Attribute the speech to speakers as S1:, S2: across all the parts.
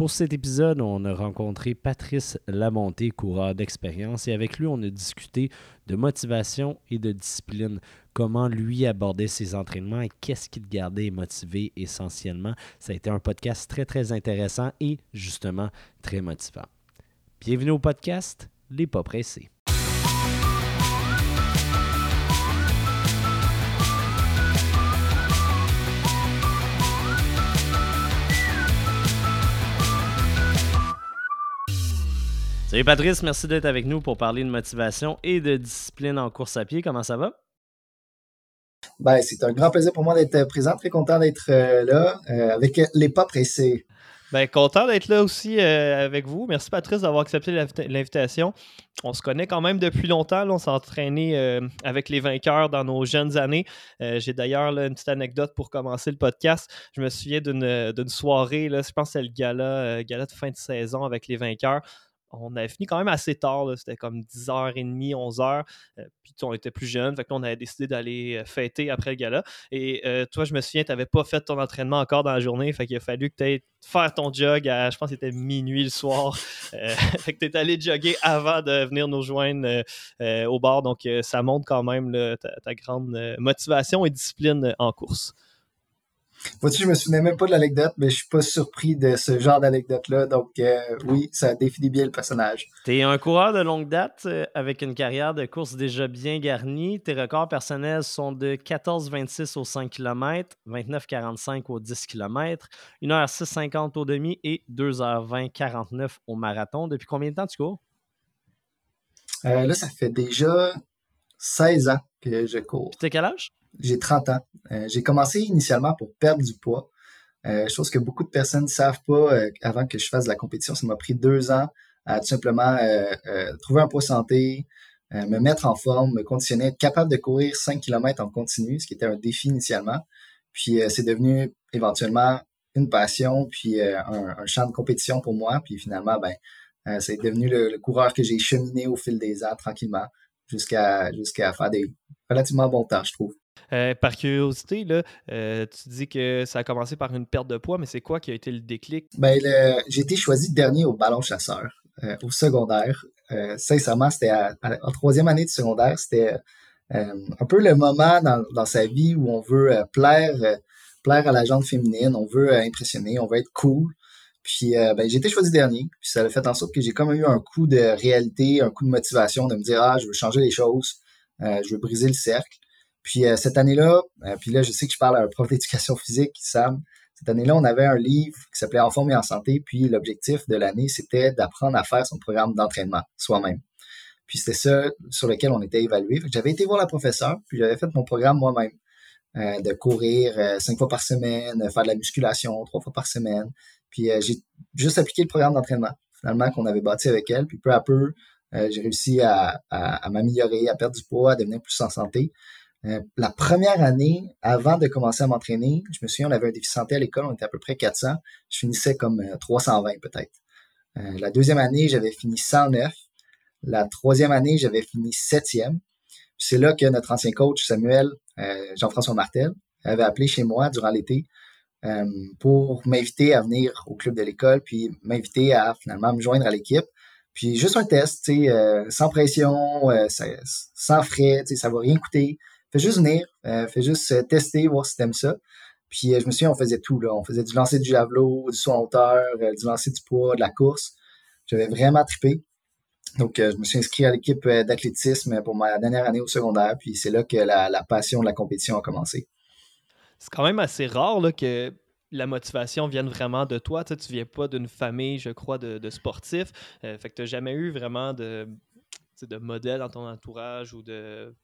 S1: Pour cet épisode, on a rencontré Patrice Lamonté, coureur d'expérience, et avec lui, on a discuté de motivation et de discipline, comment lui abordait ses entraînements et qu'est-ce qui gardait motivé essentiellement. Ça a été un podcast très, très intéressant et justement très motivant. Bienvenue au podcast Les Pas Pressés. Salut Patrice, merci d'être avec nous pour parler de motivation et de discipline en course à pied. Comment ça va?
S2: Ben, c'est un grand plaisir pour moi d'être présent. Très content d'être euh, là euh, avec les pas pressés.
S3: Ben, content d'être là aussi euh, avec vous. Merci Patrice d'avoir accepté l'invitation. On se connaît quand même depuis longtemps. on s'est entraîné avec les vainqueurs dans nos jeunes années. J'ai d'ailleurs une petite anecdote pour commencer le podcast. Je me souviens d'une soirée, là, je pense que c'est le gala, gala de fin de saison avec les vainqueurs on avait fini quand même assez tard. C'était comme 10h30, 11h. Euh, puis on était plus jeunes. Fait que on avait décidé d'aller euh, fêter après le gala. Et euh, toi, je me souviens, tu n'avais pas fait ton entraînement encore dans la journée. Fait qu'il a fallu que tu aies faire ton jog à, je pense c'était minuit le soir. fait que tu es allé jogger avant de venir nous joindre au bar. Donc, ça montre quand même ta, grande motivation et discipline en course.
S2: Vois-tu, je me souvenais même pas de l'anecdote, mais je suis pas surpris de ce genre d'anecdote-là. Donc, euh, oui, ça définit bien le personnage.
S1: Tu es un coureur de longue date euh, avec une carrière de course déjà bien garnie. Tes records personnels sont de 14,26 au 5 km, 29,45 au 10 km, 1h6,50 au demi et 2h20,49 au marathon. Depuis combien de temps tu cours?
S2: Euh, là, ça fait déjà 16 ans que je cours.
S1: Tu quel âge?
S2: J'ai 30 ans. Euh, j'ai commencé initialement pour perdre du poids. Euh, chose que beaucoup de personnes ne savent pas euh, avant que je fasse de la compétition. Ça m'a pris deux ans à tout simplement trouver un poids santé, me mettre en forme, me conditionner, être capable de courir 5 km en continu, ce qui était un défi initialement. Puis c'est devenu éventuellement une passion, puis un, champ de compétition pour moi. Puis finalement, ben, c'est devenu le, coureur que j'ai cheminé au fil des ans tranquillement jusqu'à jusqu'à faire des relativement bons temps, je trouve.
S3: Euh, par curiosité, euh, tu dis que ça a commencé par une perte de poids, mais c'est quoi qui a été le déclic?
S2: Ben, j'ai été choisi dernier au ballon chasseur, euh, au secondaire. sincèrement, c'était en troisième année de secondaire, c'était un peu le moment dans, sa vie où on veut plaire, plaire à la gente féminine, on veut impressionner, on veut être cool. Puis ben, j'ai été choisi dernier, puis ça a fait en sorte que j'ai comme eu un coup de réalité, un coup de motivation de me dire ah je veux changer les choses, je veux briser le cercle. Puis euh, cette année-là, euh, puis là, je sais que je parle à un prof d'éducation physique, Sam. Cette année-là, on avait un livre qui s'appelait En forme et en santé. Puis l'objectif de l'année, c'était d'apprendre à faire son programme d'entraînement soi-même. Puis c'était ça sur lequel on était évalué. J'avais été voir la professeure, puis j'avais fait mon programme moi-même. Euh, de courir cinq fois par semaine, faire de la musculation trois fois par semaine. Puis j'ai juste appliqué le programme d'entraînement finalement qu'on avait bâti avec elle. Puis peu à peu, j'ai réussi à, à m'améliorer, à perdre du poids, à devenir plus en santé. Euh, la première année, avant de commencer à m'entraîner, je me souviens, on avait un défi santé à l'école, on était à peu près 400. Je finissais comme 320 euh, peut-être. Euh, la deuxième année, j'avais fini 109. La troisième année, j'avais fini septième. C'est là que notre ancien coach, Samuel, Jean-François Martel, avait appelé chez moi durant l'été pour m'inviter à venir au club de l'école, puis m'inviter à finalement me joindre à l'équipe. Puis juste un test, sans pression, sans frais, ça va rien coûter fais juste venir, euh, fais juste euh, tester, voir si t'aimes ça. Puis euh, je me souviens, on faisait tout, là. On faisait du lancer du javelot, du saut en hauteur, du lancer du poids, de la course. J'avais vraiment trippé. Donc, je me suis inscrit à l'équipe d'athlétisme pour ma dernière année au secondaire. Puis c'est là que la, passion de la compétition a commencé.
S3: C'est quand même assez rare là, que la motivation vienne vraiment de toi. Tu, ne viens pas d'une famille, je crois, de, sportifs. fait que tu n'as jamais eu vraiment de, de modèle dans ton entourage ou de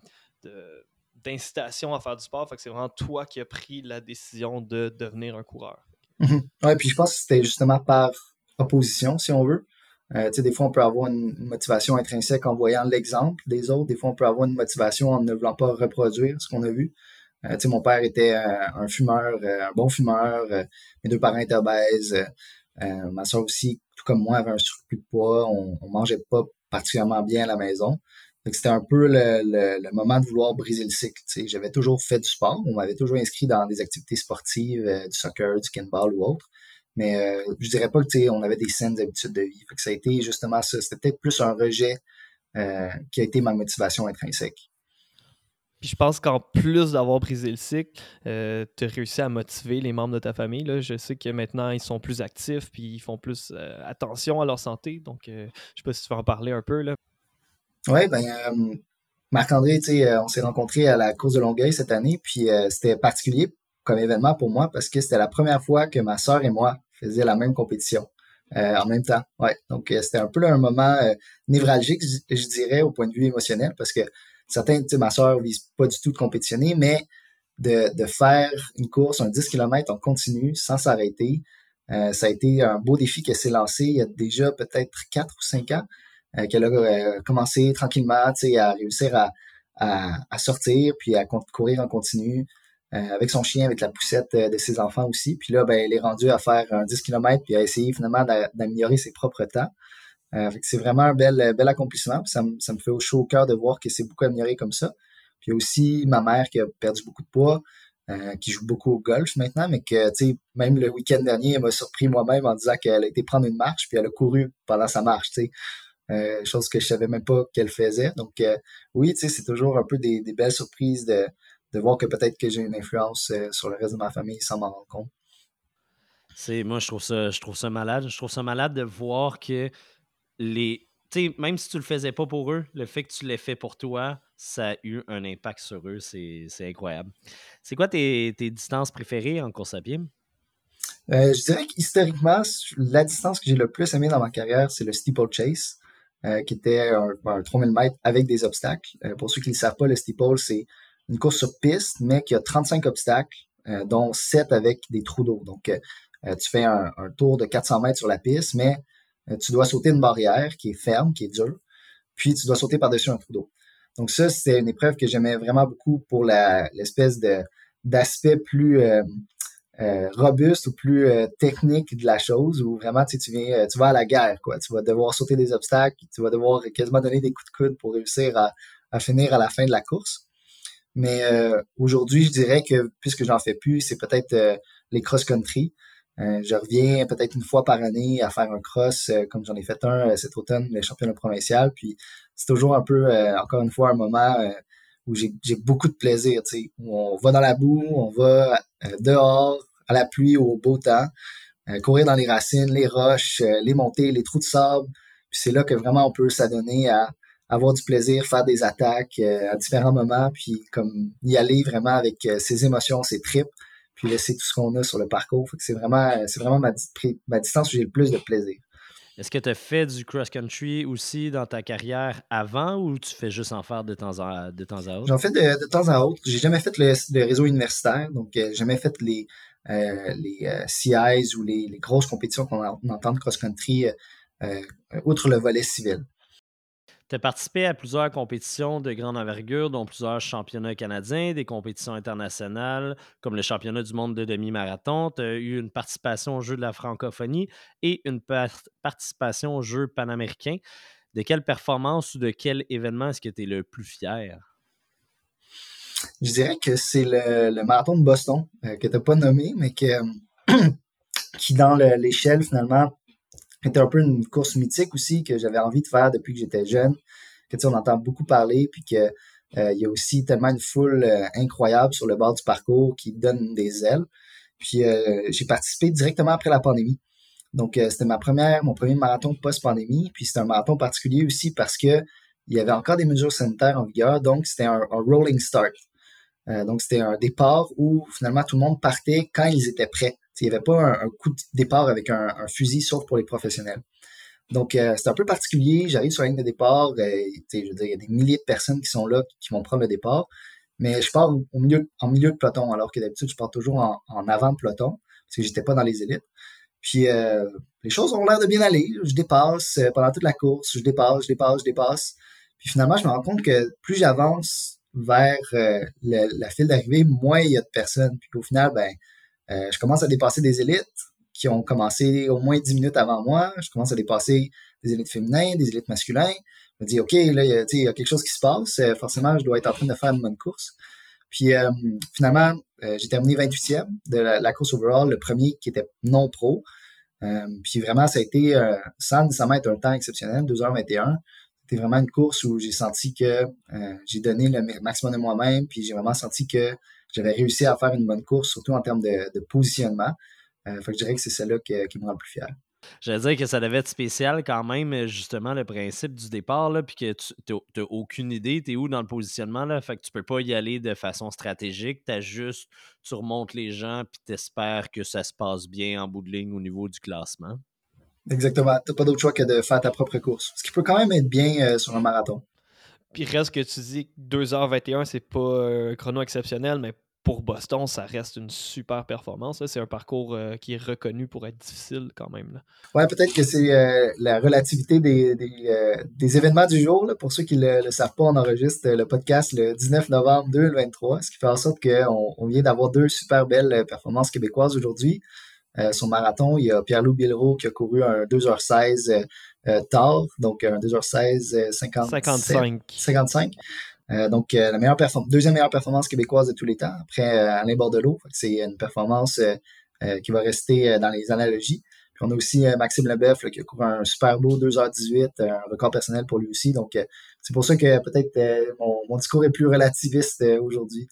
S3: d'incitation à faire du sport. C'est vraiment toi qui as pris la décision de devenir un coureur.
S2: Oui, puis je pense que c'était justement par opposition, si on veut. Euh, des fois, on peut avoir une motivation intrinsèque en voyant l'exemple des autres. Des fois, on peut avoir une motivation en ne voulant pas reproduire ce qu'on a vu. Euh, mon père était un fumeur, euh, un bon fumeur. mes deux parents étaient obèses. ma soeur aussi, tout comme moi, avait un surplus de poids. On, on mangeait pas particulièrement bien à la maison. C'était un peu le, moment de vouloir briser le cycle. J'avais toujours fait du sport. On m'avait toujours inscrit dans des activités sportives, euh, du soccer, du kinball ou autre. Mais euh, je dirais pas que on avait des saines habitudes de vie. Ça a été justement ça. C'était peut-être plus un rejet euh, qui a été ma motivation intrinsèque.
S3: Puis je pense qu'en plus d'avoir brisé le cycle, euh, tu as réussi à motiver les membres de ta famille. Là. Je sais que maintenant, ils sont plus actifs puis ils font plus attention à leur santé. Donc, je sais pas si tu veux en parler un peu.
S2: Oui, ben, Marc-André, on s'est rencontrés à la course de Longueuil cette année. Puis c'était particulier comme événement pour moi parce que c'était la première fois que ma sœur et moi faisions la même compétition. Euh, en même temps. Ouais. Donc, euh, c'était un peu un moment euh, névralgique, je, dirais, au point de vue émotionnel, parce que certains, tu sais, ma soeur vise pas du tout de compétitionner, mais de, de faire une course, un 10 km en continu, sans s'arrêter, ça a été un beau défi qu'elle s'est lancé il y a déjà peut-être 4 ou 5 ans, qu'elle a commencé tranquillement, à réussir à, à, sortir, puis à courir en continu, euh, avec son chien, avec la poussette euh, de ses enfants aussi. Puis là, ben, elle est rendue à faire un 10 km puis à essayer finalement d'améliorer ses propres temps. Euh, c'est vraiment un bel, accomplissement. ça, me, fait au chaud au cœur de voir que c'est beaucoup amélioré comme ça. Puis aussi ma mère qui a perdu beaucoup de poids, qui joue beaucoup au golf maintenant, mais que, même le week-end dernier, elle m'a surpris moi-même en disant qu'elle a été prendre une marche, puis elle a couru pendant sa marche, sais. chose que je savais même pas qu'elle faisait. Donc, oui, tu sais, c'est toujours un peu des, des belles surprises de, de voir que peut-être que j'ai une influence euh, sur le reste de ma famille sans m'en rendre compte.
S1: C'est, moi, je trouve, ça, je trouve ça malade. Je trouve ça malade de voir que les. sais, même si tu le faisais pas pour eux, le fait que tu l'aies fait pour toi, ça a eu un impact sur eux. C'est, incroyable. C'est quoi tes, distances préférées en course à pied?
S2: Euh, je dirais qu'historiquement, la distance que j'ai le plus aimée dans ma carrière, c'est le steeple chase, euh, qui était un, 3000 mètres avec des obstacles. pour ceux qui ne le savent pas, le steeple, c'est une course sur piste, mais qui a 35 obstacles, euh, dont 7 avec des trous d'eau. Donc, euh, euh, tu fais un, tour de 400 mètres sur la piste, mais tu dois sauter une barrière qui est ferme, qui est dure, puis tu dois sauter par-dessus un trou d'eau. Donc ça, c'était une épreuve que j'aimais vraiment beaucoup pour l'espèce de d'aspect plus robuste ou plus technique de la chose, où vraiment tu, tu viens, tu vas à la guerre, quoi. Tu vas devoir sauter des obstacles, tu vas devoir quasiment donner des coups de coude pour réussir à, à finir à la fin de la course. Mais euh, aujourd'hui, je dirais que puisque j'en fais plus, c'est peut-être euh, les cross-country. Euh, je reviens peut-être une fois par année à faire un cross, comme j'en ai fait un cet automne, le championnat provincial. Puis c'est toujours un peu, encore une fois, un moment où j'ai beaucoup de plaisir. Tu sais, où on va dans la boue, on va dehors, à la pluie ou au beau temps, courir dans les racines, les roches, les montées, les trous de sable. Puis c'est là que vraiment on peut s'adonner à avoir du plaisir, faire des attaques euh, à différents moments, puis comme y aller vraiment avec euh, ses émotions, ses tripes, puis laisser tout ce qu'on a sur le parcours. c'est vraiment, c'est vraiment ma, ma distance où j'ai le plus de plaisir.
S1: Est-ce que tu as fait du cross-country aussi dans ta carrière avant ou tu fais juste en faire de temps à, de temps à autre?
S2: J'en fais de, temps à autre. J'ai jamais fait le, réseau universitaire, donc j'ai jamais fait les, euh, les CIs ou les, grosses compétitions qu'on entend de cross-country outre le volet civil.
S1: Tu as participé à plusieurs compétitions de grande envergure, dont plusieurs championnats canadiens, des compétitions internationales, comme le championnat du monde de demi-marathon. Tu as eu une participation aux Jeux de la francophonie et une participation aux Jeux panaméricains. De quelle performance ou de quel événement est-ce que tu es le plus fier?
S2: Je dirais que c'est le, marathon de Boston, euh, que tu n'as pas nommé, mais que, qui, dans l'échelle, finalement, c'était un peu une course mythique aussi que j'avais envie de faire depuis que j'étais jeune. Que tu on entend beaucoup parler, puis que euh, il y a aussi tellement une foule euh, incroyable sur le bord du parcours qui donne des ailes. Puis euh, j'ai participé directement après la pandémie. Donc c'était ma première, mon premier marathon post-pandémie. Puis c'était un marathon particulier aussi parce que il y avait encore des mesures sanitaires en vigueur, donc c'était un, rolling start. Donc c'était un départ où finalement tout le monde partait quand ils étaient prêts. Il n'y avait pas un, coup de départ avec un, fusil, sauf pour les professionnels. Donc, euh, c'est un peu particulier. J'arrive sur la ligne de départ. Euh, je veux dire, il y a des milliers de personnes qui sont là, qui vont prendre le départ. Mais je pars au milieu, en milieu de peloton, alors que d'habitude, je pars toujours en, avant de peloton, parce que j'étais pas dans les élites. Puis, euh, les choses ont l'air de bien aller. Je dépasse pendant toute la course. Je dépasse, je dépasse, je dépasse. Puis finalement, je me rends compte que plus j'avance vers la file d'arrivée, moins il y a de personnes. Puis au final, ben, euh, je commence à dépasser des élites qui ont commencé au moins 10 minutes avant moi. Je commence à dépasser des élites féminins, des élites masculins. Je me dis, OK, là, il y, a, quelque chose qui se passe. Euh, forcément, je dois être en train de faire une bonne course. Puis euh, finalement, j'ai terminé 28e de la, course overall, le premier qui était non pro. puis vraiment, ça a été, sans nécessairement être un temps exceptionnel, 2h21, c'était vraiment une course où j'ai senti que j'ai donné le maximum de moi-même, puis j'ai vraiment senti que j'avais réussi à faire une bonne course, surtout en termes de, positionnement. fait que je dirais que c'est celle-là qui me rend le plus fier.
S1: J'allais dire que ça devait être spécial quand même, euh, justement, le principe du départ, là, puis que tu n'as aucune idée, tu es où dans le positionnement, là, fait que tu peux pas y aller de façon stratégique, tu juste, tu remontes les gens, puis tu espères que ça se passe bien en bout de ligne au niveau du classement.
S2: Exactement, tu pas d'autre choix que de faire ta propre course, ce qui peut quand même être bien euh, sur un marathon.
S3: Puis reste que tu dis que 2h21, c'est pas un chrono exceptionnel, mais pour Boston, ça reste une super performance. C'est un parcours euh, qui est reconnu pour être difficile quand même.
S2: Oui, peut-être que c'est euh, la relativité des, euh, des, événements du jour. Pour ceux qui ne le, savent pas, on enregistre le podcast le 19 novembre 2023, ce qui fait en sorte qu'on on vient d'avoir deux super belles performances québécoises aujourd'hui. Son marathon, il y a Pierre-Loup Bilro qui a couru un 2h16 tard, donc un 2h16 55. 55. Euh, donc, euh, la meilleure deuxième meilleure performance québécoise de tous les temps, après euh, Alain Bordelot. C'est une performance qui va rester dans les analogies. Puis on a aussi Maxime Leboeuf qui a couru un super beau 2h18, un record personnel pour lui aussi. Donc, c'est pour ça que peut-être mon, discours est plus relativiste aujourd'hui.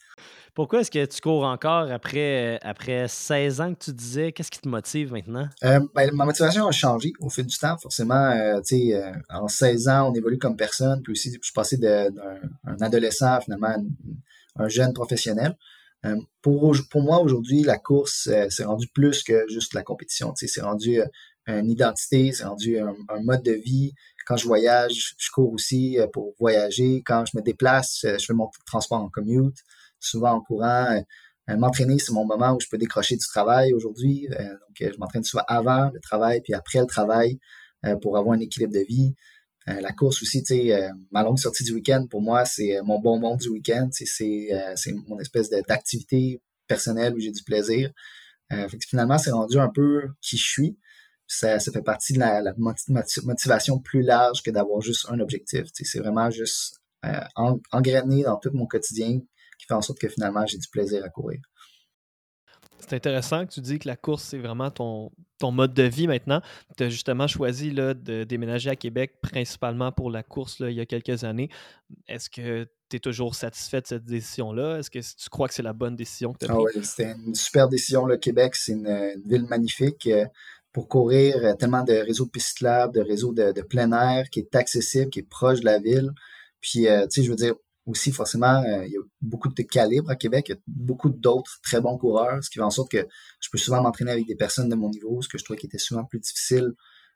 S1: Pourquoi est-ce que tu cours encore après, après 16 ans que tu disais? Qu'est-ce qui te motive maintenant?
S2: Euh, ben, ma motivation a changé au fil du temps. Forcément, euh, euh, en 16 ans, on évolue comme personne. Puis aussi, je suis passé d'un adolescent finalement à un, jeune professionnel. Pour, pour moi, aujourd'hui, la course, c'est rendu plus que juste la compétition. C'est rendu une identité, c'est rendu un, mode de vie. Quand je voyage, je cours aussi pour voyager. Quand je me déplace, je fais mon transport en commute souvent en courant. Euh, euh, m'entraîner, c'est mon moment où je peux décrocher du travail aujourd'hui. Euh, donc, je m'entraîne souvent avant le travail puis après le travail pour avoir un équilibre de vie. La course aussi, tu sais, ma longue sortie du week-end, pour moi, c'est mon bon monde du week-end. C'est mon espèce d'activité personnelle où j'ai du plaisir. finalement, c'est rendu un peu qui je suis. Ça, ça fait partie de la, motivation plus large que d'avoir juste un objectif. C'est vraiment juste engrainer dans tout mon quotidien qui fait en sorte que finalement, j'ai du plaisir à courir.
S3: C'est intéressant que tu dis que la course, c'est vraiment ton, ton mode de vie maintenant. Tu as justement choisi là, de déménager à Québec principalement pour la course là, il y a quelques années. Est-ce que tu es toujours satisfait de cette décision-là? Est-ce que tu crois que c'est la bonne décision que tu as
S2: ah prise? Oui, c'était une super décision. Le Québec, c'est une, ville magnifique euh, pour courir. Euh, tellement de réseaux de pistes de réseaux de, plein air qui est accessible, qui est proche de la ville. Puis, euh, tu sais, je veux dire, aussi, forcément, euh, il y a beaucoup de calibres à Québec, il y a beaucoup d'autres très bons coureurs, ce qui fait en sorte que je peux souvent m'entraîner avec des personnes de mon niveau, ce que je trouvais qui était souvent plus difficile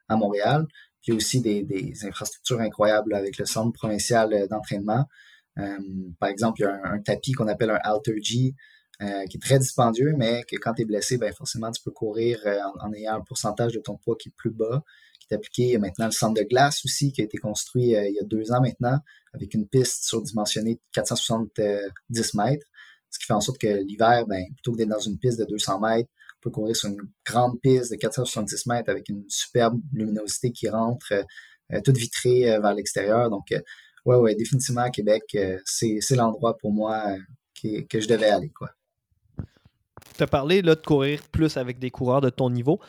S2: à Montréal. Puis il y a aussi des, infrastructures incroyables avec le centre provincial euh, d'entraînement. Euh, par exemple, il y a un, tapis qu'on appelle un Alter G, qui est très dispendieux, mais que quand tu es blessé, ben forcément, tu peux courir en, ayant un pourcentage de ton poids qui est plus bas appliqué. Il y a maintenant le centre de glace aussi qui a été construit euh, il y a deux ans maintenant avec une piste surdimensionnée de 470 mètres. Ce qui fait en sorte que l'hiver, ben, plutôt que d'être dans une piste de 200 mètres, on peut courir sur une grande piste de 470 mètres avec une superbe luminosité qui rentre euh, euh, toute vitrée vers l'extérieur. Donc, ouais, ouais, définitivement à Québec, c'est l'endroit pour moi que je devais aller. Quoi.
S3: Tu as parlé là, de courir plus avec des coureurs de ton niveau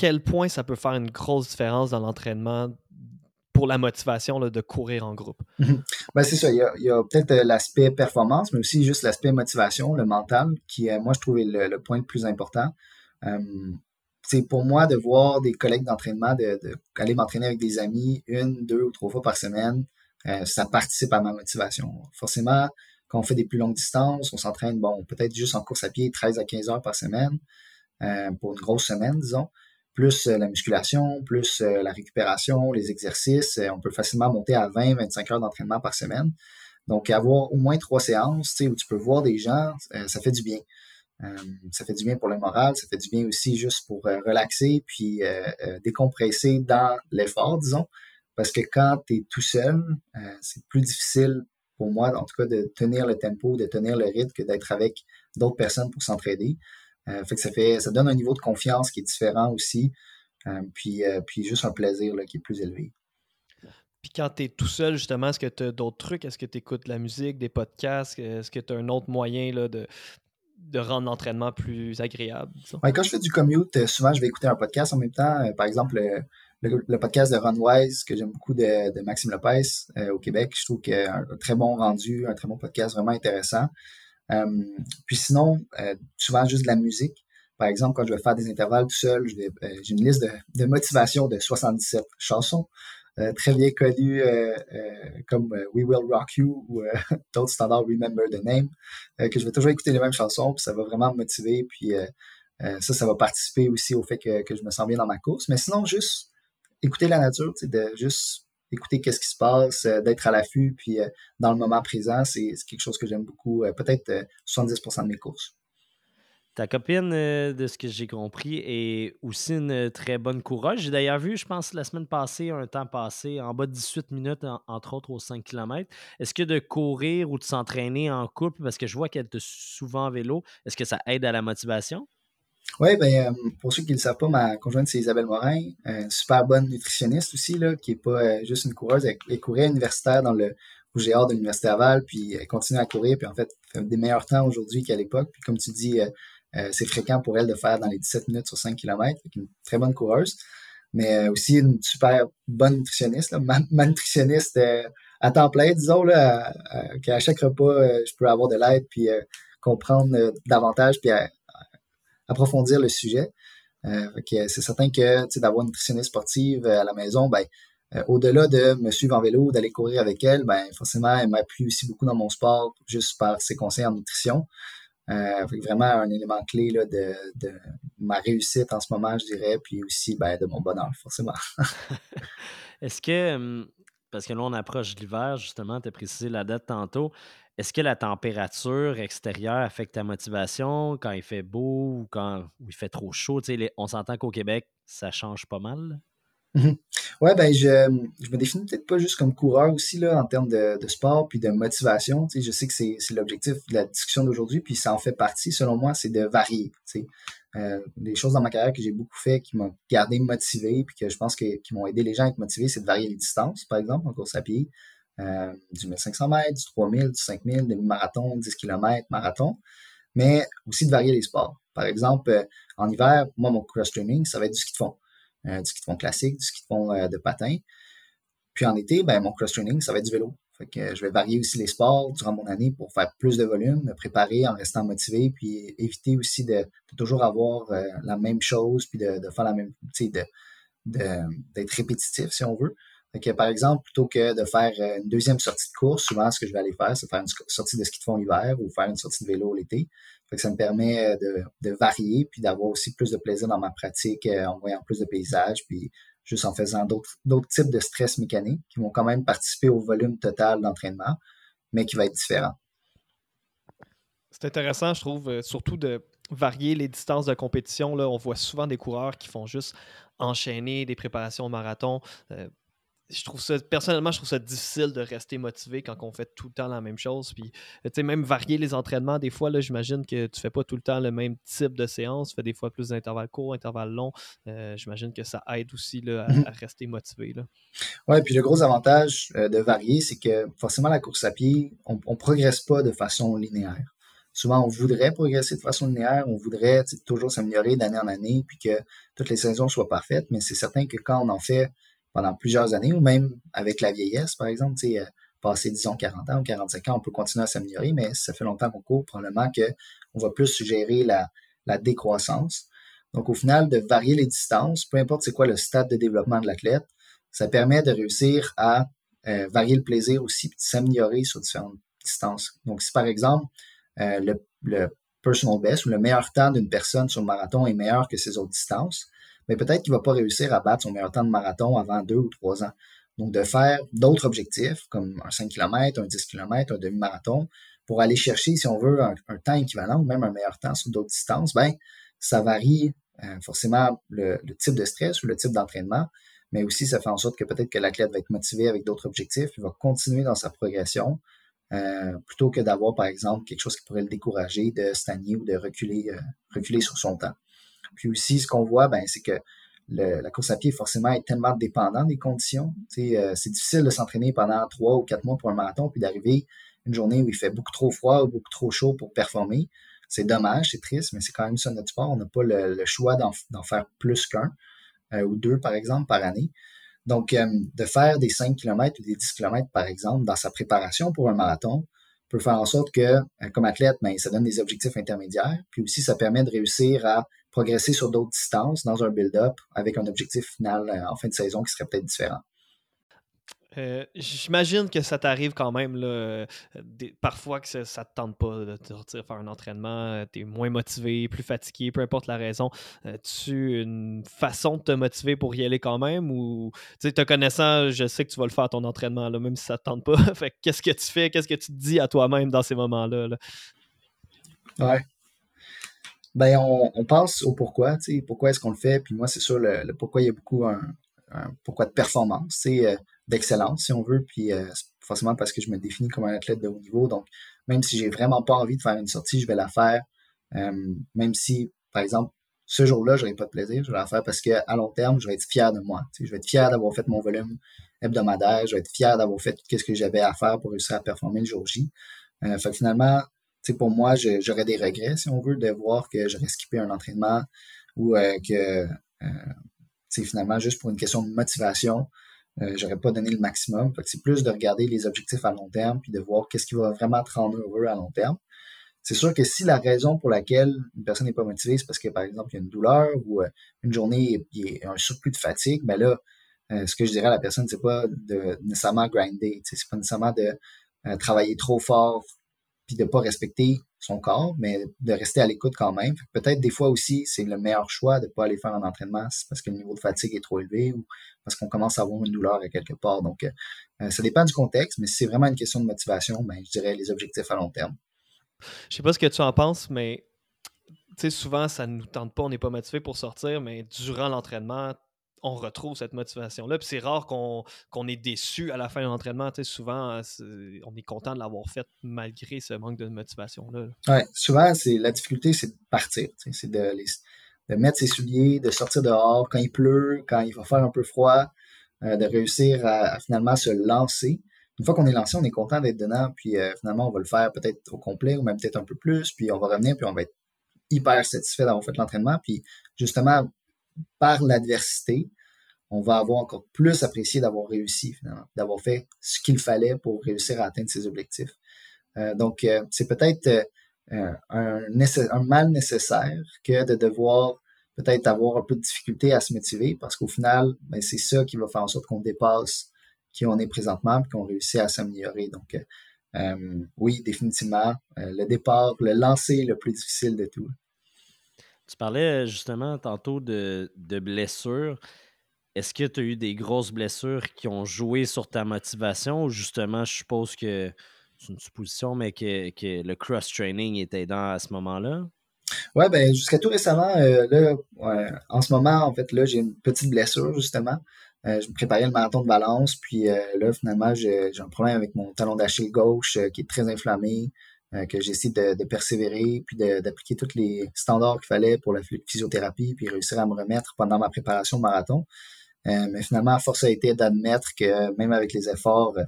S3: quel point ça peut faire une grosse différence dans l'entraînement pour la motivation de courir en groupe?
S2: Ben, c'est ça. Il y a, peut-être euh, l'aspect performance, mais aussi juste l'aspect motivation, le mental, qui, moi, je trouve le, point le plus important. c'est pour moi de voir des collègues d'entraînement, d'aller m'entraîner avec des amis une, deux ou trois fois par semaine, euh, ça participe à ma motivation. Forcément, quand on fait des plus longues distances, on s'entraîne, bon, peut-être juste en course à pied 13 à 15 heures par semaine. Euh, pour une grosse semaine, disons, plus euh, la musculation, plus euh, la récupération, les exercices, on peut facilement monter à 20-25 heures d'entraînement par semaine. Donc, avoir au moins trois séances où tu peux voir des gens, ça fait du bien. ça fait du bien pour le moral, ça fait du bien aussi juste pour relaxer puis décompresser dans l'effort, disons. Parce que quand tu es tout seul, c'est plus difficile pour moi, en tout cas, de tenir le tempo, de tenir le rythme que d'être avec d'autres personnes pour s'entraider. Euh, fait que ça fait, ça donne un niveau de confiance qui est différent aussi. Euh, puis, euh, puis juste un plaisir qui est plus élevé.
S3: Puis quand tu es tout seul, justement, est-ce que tu as d'autres trucs? Est-ce que tu écoutes de la musique, des podcasts? Est-ce que tu as un autre moyen là, de, de rendre l'entraînement plus agréable.
S2: quand je fais du commute, souvent je vais écouter un podcast en même temps. par exemple, le, podcast de Runwise que j'aime beaucoup de, Maxime Lopez au Québec. Je trouve qu'il a un, très bon rendu, un très bon podcast, vraiment intéressant. Puis sinon, souvent juste de la musique. Par exemple, quand je vais faire des intervalles tout seul, j'ai une liste de, de motivation de 77 chansons. Euh, très bien connu euh, euh, comme We Will Rock You ou d'autres standards Remember the Name, que je vais toujours écouter les mêmes chansons, puis ça va vraiment me motiver, puis ça, ça va participer aussi au fait que, que, je me sens bien dans ma course. Mais sinon, juste écouter la nature, de juste écouter qu'est-ce qui se passe, d'être à l'affût, puis dans le moment présent, c'est quelque chose que j'aime beaucoup, peut-être 70% de mes courses.
S1: Ta copine, euh, de ce que j'ai compris, est aussi une très bonne coureuse. J'ai d'ailleurs vu, je pense, la semaine passée, un temps passé, en bas de 18 minutes, entre autres, aux 5 km. Est-ce que de courir ou de s'entraîner en couple, parce que je vois qu'elle est souvent en vélo, est-ce que ça aide à la motivation?
S2: Oui, ben, euh, pour ceux qui ne le savent pas, ma conjointe, c'est Isabelle Morin, une super bonne nutritionniste aussi, là, qui n'est pas euh, juste une coureuse. Elle, courait universitaire dans le hors de l'Université Laval, puis elle continue à courir, puis en fait, des meilleurs temps aujourd'hui qu'à l'époque. Puis comme tu dis, euh, c'est fréquent pour elle de faire dans les 17 minutes sur 5 km, avec une très bonne coureuse, mais euh, aussi une super bonne nutritionniste, Ma, nutritionniste euh, à temps plein, disons, là, qu'à chaque repas, je peux avoir de l'aide, puis comprendre davantage, puis approfondir le sujet. c'est certain que d'avoir une nutritionniste sportive à la maison, ben, au-delà de me suivre en vélo, d'aller courir avec elle, ben forcément, elle m'appuie aussi beaucoup dans mon sport, juste par ses conseils en nutrition. Euh, vraiment un élément clé de, ma réussite en ce moment, je dirais, puis aussi ben, de mon bonheur, forcément.
S1: Est-ce que, parce que là, on approche l'hiver, justement, tu as précisé la date tantôt, est-ce que la température extérieure affecte ta motivation quand il fait beau ou quand il fait trop chaud? on s'entend qu'au Québec, ça change pas mal.
S2: Mhm. Ouais, ben je, me définis peut-être pas juste comme coureur aussi là, en termes de, sport puis de motivation. Je sais que c'est, l'objectif de la discussion d'aujourd'hui, puis ça en fait partie, selon moi, c'est de varier. Tu. Euh, choses dans ma carrière que j'ai beaucoup fait qui m'ont gardé motivé, puis que je pense que, qui m'ont aidé les gens à être motivés, c'est de varier les distances, par exemple, en course à pied. Euh, du 1500 mètres, du 3000, du 5000, demi-marathon, 10 km, marathon, mais aussi de varier les sports. Par exemple, euh, en hiver, moi, mon cross-training, ça va être du ski de fond. Euh, du ski de fond classique, du ski de fond de patin. Puis en été, ben, mon cross-training, ça va être du vélo. Fait que je vais varier aussi les sports durant mon année pour faire plus de volume, me préparer en restant motivé, puis éviter aussi de, toujours avoir la même chose, puis de, de faire la même, tu sais, d'être répétitif si on veut. Par exemple, plutôt que de faire une deuxième sortie de course, souvent ce que je vais aller faire, c'est faire une sortie de ski de fond l'hiver ou faire une sortie de vélo l'été ça me permet euh, de, varier puis d'avoir aussi plus de plaisir dans ma pratique euh, en voyant plus de paysages puis juste en faisant d'autres types de stress mécaniques qui vont quand même participer au volume total d'entraînement, mais qui va être différent.
S3: C'est intéressant, je trouve, euh, surtout de varier les distances de compétition. Là. On voit souvent des coureurs qui font juste enchaîner des préparations au marathon je trouve ça, personnellement, je trouve ça difficile de rester motivé quand on fait tout le temps la même chose. Puis, tu sais, même varier les entraînements, des fois, là, j'imagine que tu fais pas tout le temps le même type de séance. Tu fais des fois plus d'intervalles courts, intervalles longs. Euh, j'imagine que ça aide aussi là, à, mhm. rester motivé.
S2: Ouais, puis le gros avantage euh, de varier, c'est que forcément, la course à pied, on ne progresse pas de façon linéaire. Souvent, on voudrait progresser de façon linéaire, on voudrait toujours s'améliorer d'année en année, puis que toutes les saisons soient parfaites, mais c'est certain que quand on en fait pendant plusieurs années, ou même avec la vieillesse, par exemple, tu sais, euh, passer, disons, 40 ans ou 45 ans, on peut continuer à s'améliorer, mais ça fait longtemps qu'on court, probablement qu'on va plus suggérer la, la décroissance. Donc, au final, de varier les distances, peu importe c'est quoi le stade de développement de l'athlète, ça permet de réussir à euh, varier le plaisir aussi, s'améliorer sur différentes distances. Donc, si par exemple, euh, le, le, personal best ou le meilleur temps d'une personne sur le marathon est meilleur que ses autres distances, mais peut-être qu'il ne va pas réussir à battre son meilleur temps de marathon avant deux ou trois ans. Donc, de faire d'autres objectifs, comme un 5 km, un 10 km, un demi-marathon, pour aller chercher, si on veut, un, temps équivalent même un meilleur temps sur d'autres distances, ben, ça varie euh, forcément le, type de stress ou le type d'entraînement, mais aussi ça fait en sorte que peut-être que l'athlète va être motivé avec d'autres objectifs, il va continuer dans sa progression, euh, plutôt que d'avoir, par exemple, quelque chose qui pourrait le décourager de stagner ou de reculer, euh, reculer sur son temps. Puis aussi, ce qu'on voit, ben, c'est que la course à pied, forcément, est tellement dépendant des conditions. Euh, c'est difficile de s'entraîner pendant trois ou quatre mois pour un marathon, puis d'arriver une journée où il fait beaucoup trop froid ou beaucoup trop chaud pour performer. C'est dommage, c'est triste, mais c'est quand même ça notre sport. On n'a pas le, choix d'en faire plus qu'un ou deux, par exemple, par année. Donc, de faire des 5 km ou des 10 km, par exemple, dans sa préparation pour un marathon, peut faire en sorte que, comme athlète, ben, ça donne des objectifs intermédiaires. Puis aussi, ça permet de réussir à progresser sur d'autres distances dans un build-up avec un objectif final en fin de saison qui serait peut-être différent.
S3: Euh, j'imagine que ça t'arrive quand même, là, euh, parfois que ça, ne te tente pas de sortir faire un entraînement, euh, tu es moins motivé, plus fatigué, peu importe la raison. tu une façon de te motiver pour y aller quand même ou, tu sais, te connaissant, je sais que tu vas le faire ton entraînement, là, même si ça te tente pas. fait qu'est-ce que tu fais, qu'est-ce que tu te dis à toi-même dans ces moments-là? Là?
S2: Ouais. Ben, on, pense au pourquoi, tu sais, pourquoi est-ce qu'on le fait, puis moi, c'est sûr, le, pourquoi il y a beaucoup un, un pourquoi de performance, c'est d'excellence, si on veut. Puis euh, forcément parce que je me définis comme un athlète de haut niveau. Donc, même si j'ai vraiment pas envie de faire une sortie, je vais la faire. Euh, même si, par exemple, ce jour-là, je n'aurai pas de plaisir, je vais la faire parce qu'à long terme, je vais être fier de moi. je vais être fier d'avoir fait mon volume hebdomadaire. Je vais être fier d'avoir fait tout ce que j'avais à faire pour réussir à performer le jour J. Euh, fait finalement, pour moi, j'aurais des regrets, si on veut, de voir que j'aurais skippé un entraînement ou euh, que finalement, juste pour une question de motivation, euh, j'aurais pas donné le maximum. c'est plus de regarder les objectifs à long terme puis de voir qu'est-ce qui va vraiment te rendre heureux à long terme. C'est sûr que si la raison pour laquelle une personne n'est pas motivée, c'est parce que, par exemple, il y a une douleur ou euh, une journée, il y a un surplus de fatigue, ben là, euh, ce que je dirais à la personne, c'est pas de nécessairement grinder, c'est pas nécessairement de travailler trop fort puis de pas respecter son corps, mais de rester à l'écoute quand même. Peut-être des fois aussi, c'est le meilleur choix de ne pas aller faire un entraînement parce que le niveau de fatigue est trop élevé ou parce qu'on commence à avoir une douleur à quelque part. Donc, euh, ça dépend du contexte, mais si c'est vraiment une question de motivation, ben, je dirais les objectifs à long terme.
S3: Je sais pas ce que tu en penses, mais souvent, ça ne nous tente pas, on n'est pas motivé pour sortir, mais durant l'entraînement, on retrouve cette motivation-là. Puis c'est rare qu'on est déçu à la fin de l'entraînement. souvent, on est content de l'avoir fait malgré ce manque de motivation-là.
S2: Oui, souvent, la difficulté, c'est de partir. C'est de, de, mettre ses souliers, de sortir dehors quand il pleut, quand il va faire un peu froid, euh, de réussir à, finalement se lancer. Une fois qu'on est lancé, on est content d'être dedans, puis euh, finalement, on va le faire peut-être au complet ou même peut-être un peu plus, puis on va revenir, puis on va être hyper satisfait d'avoir fait l'entraînement. Puis justement, par l'adversité, on va avoir encore plus apprécié d'avoir réussi, d'avoir fait ce qu'il fallait pour réussir à atteindre ses objectifs. Euh, donc, euh, c'est peut-être euh, un, mal nécessaire que de devoir peut-être avoir un peu de difficulté à se motiver parce qu'au final, ben, c'est ça qui va faire en sorte qu'on dépasse qui on est présentement et qu'on réussit à s'améliorer. Donc, oui, définitivement, le départ, le lancer le plus difficile de tout.
S1: Tu parlais justement tantôt de, blessures. Est-ce que tu as eu des grosses blessures qui ont joué sur ta motivation ou justement, je suppose que c'est une supposition, mais que, le cross-training était aidant à ce moment-là?
S2: Oui, ben jusqu'à tout récemment, euh, là, en ce moment, en fait, là, j'ai une petite blessure, justement. Euh, je me préparais le marathon de Valence, puis euh, là, finalement, j'ai un problème avec mon talon d'Achille gauche qui est très inflammé. Euh, que j'ai essayé de, persévérer, puis d'appliquer tous les standards qu'il fallait pour la physiothérapie, puis réussir à me remettre pendant ma préparation au marathon. Euh, mais finalement, force a été d'admettre que même avec les efforts,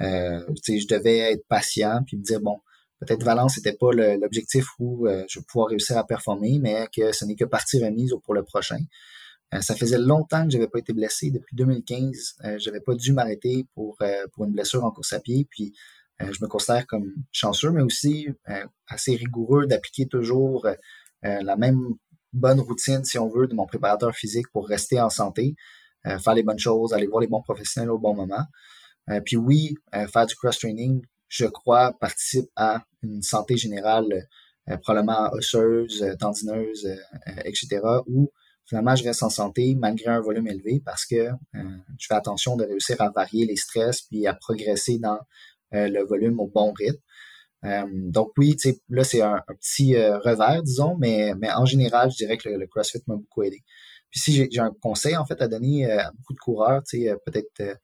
S2: euh, je devais être patient, puis me dire, bon, peut-être Valence n'était pas l'objectif où je vais pouvoir réussir à performer, mais que ce n'est que partie remise pour le prochain. ça faisait longtemps que j'avais pas été blessé. Depuis 2015, euh, j'avais pas dû m'arrêter pour, pour une blessure en course à pied. Puis euh, je me considère comme chanceux, mais aussi euh, assez rigoureux d'appliquer toujours euh, la même bonne routine, si on veut, de mon préparateur physique pour rester en santé, faire les bonnes choses, aller voir les bons professionnels au bon moment. puis oui, faire du cross-training, je crois, participe à une santé générale probablement osseuse, tendineuse, etc., où finalement je reste en santé malgré un volume élevé parce que je fais attention de réussir à varier les stress puis à progresser dans euh, le volume au bon rythme. Euh, donc oui, là, c'est un, petit euh, revers, disons, mais, mais en général, je dirais que le, CrossFit m'a beaucoup aidé. Puis si j'ai un conseil, en fait, à donner à beaucoup de coureurs, peut-être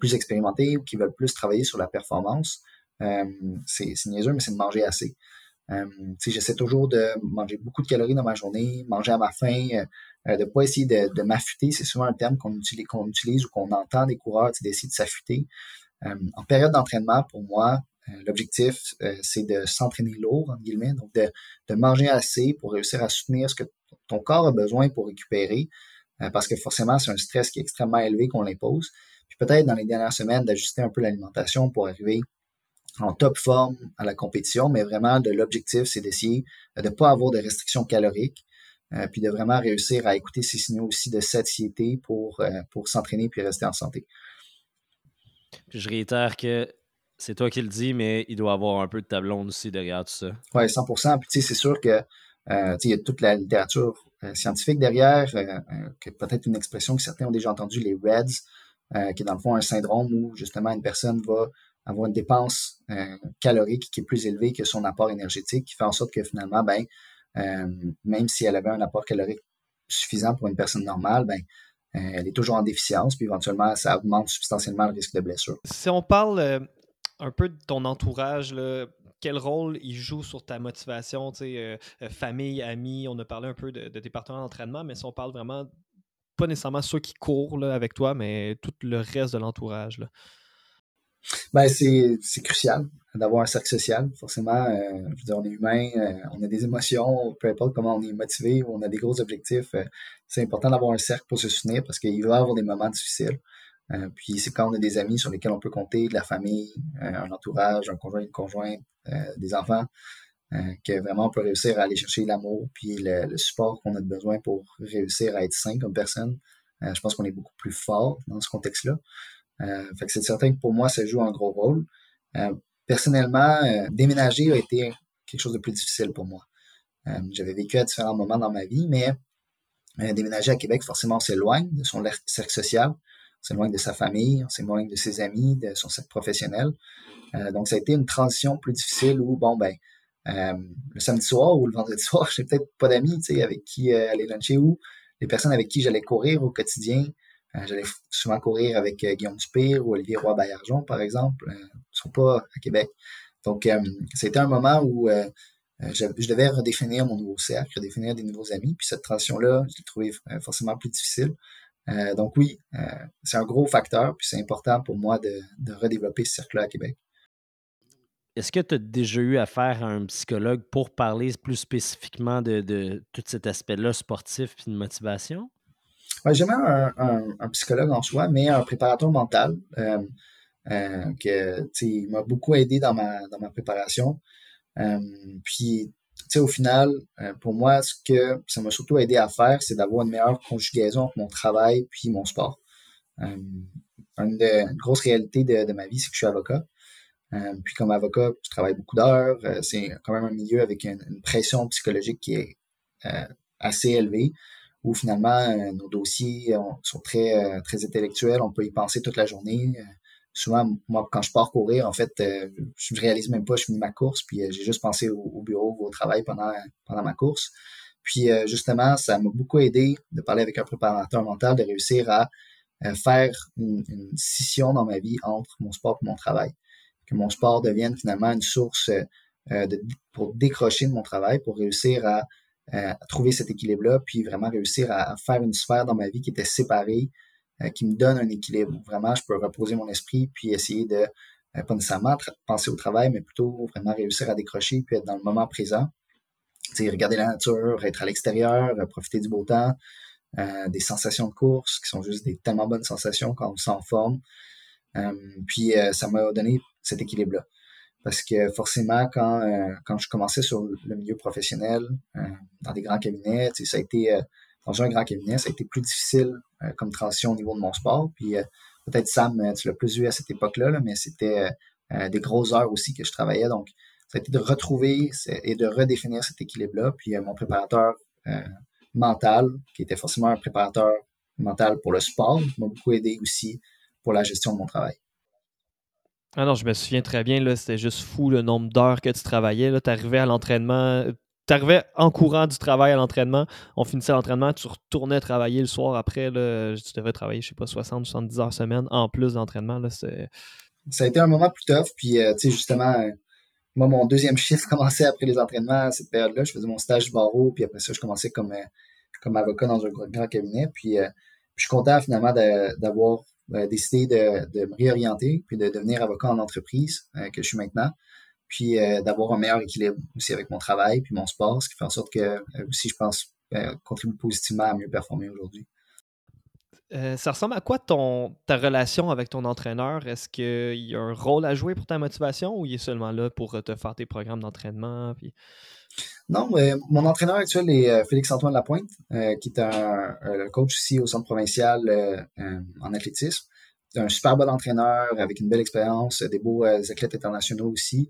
S2: plus expérimentés ou qui veulent plus travailler sur la performance, c'est niaiseux, mais c'est de manger assez. J'essaie toujours de manger beaucoup de calories dans ma journée, manger à ma faim, de ne pas essayer de, de m'affûter. C'est souvent un terme qu'on utilise, qu'on utilise ou qu'on entend des coureurs, d'essayer de s'affûter. Euh, en période d'entraînement, pour moi, L'objectif, c'est de s'entraîner lourd, en guillemets, donc de, manger assez pour réussir à soutenir ce que ton corps a besoin pour récupérer, parce que forcément, c'est un stress qui est extrêmement élevé qu'on l'impose. Puis peut-être dans les dernières semaines, d'ajuster un peu l'alimentation pour arriver en top forme à la compétition, mais vraiment l'objectif, c'est d'essayer de ne pas avoir de restrictions caloriques, euh, puis de vraiment réussir à écouter ces signaux aussi de satiété pour, euh, pour s'entraîner puis rester en santé.
S1: Je réitère que c'est toi qui le dis, mais il doit avoir un peu de tableau aussi derrière tout ça.
S2: Oui, 100 Puis c'est sûr que euh, il y a toute la littérature scientifique derrière, peut-être une expression que certains ont déjà entendue, les REDS, qui est dans le fond un syndrome où justement une personne va avoir une dépense calorique qui est plus élevée que son apport énergétique, qui fait en sorte que finalement, ben, euh, même si elle avait un apport calorique suffisant pour une personne normale, ben, euh, elle est toujours en déficience, puis éventuellement, ça augmente substantiellement le risque de blessure.
S3: Si on parle euh, un peu de ton entourage, quel rôle il joue sur ta motivation, famille, amis, on a parlé un peu de, tes partenaires d'entraînement, mais si on parle vraiment, pas nécessairement ceux qui courent avec toi, mais tout le reste de l'entourage.
S2: Ben, c'est crucial d'avoir un cercle social. Forcément, euh, je veux dire, on est humain, euh, on a des émotions, peu importe comment on est motivé, on a des gros objectifs. Euh, c'est important d'avoir un cercle pour se soutenir parce qu'il va y avoir des moments difficiles. puis c'est quand on a des amis sur lesquels on peut compter, de la famille, un entourage, un conjoint, une conjointe, des enfants, que vraiment on peut réussir à aller chercher l'amour puis le support qu'on a besoin pour réussir à être sain comme personne. je pense qu'on est beaucoup plus fort dans ce contexte-là. Euh, fait que c'est certain que pour moi, ça joue un gros rôle. Euh, personnellement, euh, déménager a été quelque chose de plus difficile pour moi. J'avais vécu à différents moments dans ma vie, mais déménager à Québec, forcément, on s'éloigne de son cercle social, on s'éloigne de sa famille, on s'éloigne de ses amis, de son cercle professionnel. donc, ça a été une transition plus difficile où, bon, ben, le samedi soir ou le vendredi soir, j'ai peut-être pas d'amis, tu sais, avec qui aller luncher ou les personnes avec qui j'allais courir au quotidien, euh, j'allais souvent courir avec euh, Guillaume Dupire ou Olivier roy bayarjon par exemple. Euh, ils ne sont pas à Québec. Donc, c'était un moment où je, devais redéfinir mon nouveau cercle, redéfinir des nouveaux amis. Puis cette transition-là, je l'ai trouvée forcément plus difficile. donc oui, c'est un gros facteur, puis c'est important pour moi de, redévelopper ce cercle-là à Québec.
S1: Est-ce que tu as déjà eu affaire à un psychologue pour parler plus spécifiquement de, de tout cet aspect-là sportif et de motivation?
S2: Ouais, jamais un, un, psychologue en soi, mais un préparateur mental euh, euh, il m'a beaucoup aidé dans ma, dans ma préparation. Euh, puis, au final, euh, pour moi, ce que ça m'a surtout aidé à faire, c'est d'avoir une meilleure conjugaison entre mon travail puis mon sport. une, de, grosse réalité de, ma vie, c'est que je suis avocat. puis comme avocat, je travaille beaucoup d'heures. c'est quand même un milieu avec une, une pression psychologique qui est assez élevée finalement euh, nos dossiers sont très, euh, très intellectuels, on peut y penser toute la journée. Euh, souvent, moi, quand je pars courir, en fait, je ne réalise même pas, je finis ma course, puis j'ai juste pensé au, bureau ou au travail pendant, pendant ma course. Puis justement, ça m'a beaucoup aidé de parler avec un préparateur mental, de réussir à faire une, scission dans ma vie entre mon sport et mon travail. Que mon sport devienne finalement une source pour décrocher de mon travail, pour réussir à à trouver cet équilibre-là, puis vraiment réussir à, faire une sphère dans ma vie qui était séparée, euh, qui me donne un équilibre. Vraiment, je peux reposer mon esprit, puis essayer de, euh, pas nécessairement penser au travail, mais plutôt vraiment réussir à décrocher, puis être dans le moment présent. sais, regarder la nature, être à l'extérieur, euh, profiter du beau temps, des sensations de course qui sont juste des tellement bonnes sensations quand on se sent en forme. puis ça m'a donné cet équilibre-là. Parce que forcément, quand, euh, quand je commençais sur le milieu professionnel, euh, dans des grands cabinets, ça a été, euh, dans un grand cabinet, ça a été plus difficile comme transition au niveau de mon sport. Puis peut-être Sam, tu l'as plus vu à cette époque-là, mais c'était des grosses heures aussi que je travaillais. Donc, ça a été de retrouver et de redéfinir cet équilibre-là. Puis mon préparateur mental, qui était forcément un préparateur mental pour le sport, m'a beaucoup aidé aussi pour la gestion de mon travail.
S3: Ah non, je me souviens très bien, là, c'était juste fou le nombre d'heures que tu travaillais. Tu arrivais à l'entraînement, tu arrivais en courant du travail à l'entraînement, on finissait l'entraînement, tu retournais travailler le soir après, là, tu devais travailler, je sais pas, 60, 70 heures semaine en plus d'entraînement.
S2: Ça a été un moment plus tough, puis euh, tu sais, justement, euh, moi, mon deuxième chiffre commençait après les entraînements à cette période-là. Je faisais mon stage barreau, puis après ça, je commençais comme, euh, comme avocat dans un grand cabinet. Puis je suis content finalement d'avoir décidé de, de, me réorienter puis de devenir avocat en entreprise que je suis maintenant puis d'avoir un meilleur équilibre aussi avec mon travail puis mon sport, ce qui fait en sorte que aussi, je pense, contribue positivement à mieux performer aujourd'hui.
S3: Euh, ça ressemble à quoi ton, ta relation avec ton entraîneur? Est-ce qu'il y a un rôle à jouer pour ta motivation ou il est seulement là pour euh, te faire tes programmes d'entraînement?
S2: Non, mais mon entraîneur actuel est euh, Félix-Antoine Lapointe, qui est un, coach ici au centre provincial en athlétisme. un super bon entraîneur avec une belle expérience, des beaux athlètes internationaux aussi.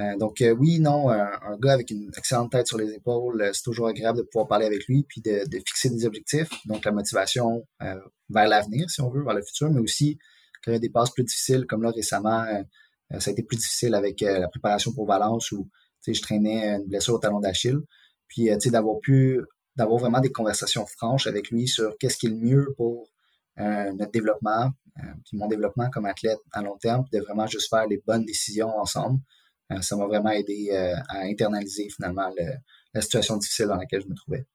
S2: Euh, donc euh, oui, non, un, gars avec une excellente tête sur les épaules, euh, c'est toujours agréable de pouvoir parler avec lui puis de, fixer des objectifs. Donc la motivation vers l'avenir, si on veut, vers le futur, mais aussi quand il y a des passes plus difficiles, comme là récemment, ça a été plus difficile avec la préparation pour Valence où je traînais une blessure au talon d'Achille. Puis d'avoir pu d'avoir vraiment des conversations franches avec lui sur qu'est-ce qui est le mieux pour notre développement, puis mon développement comme athlète à long terme, de vraiment juste faire les bonnes décisions ensemble. Euh, ça m'a vraiment aidé euh, à internaliser finalement la situation difficile dans laquelle je me trouvais.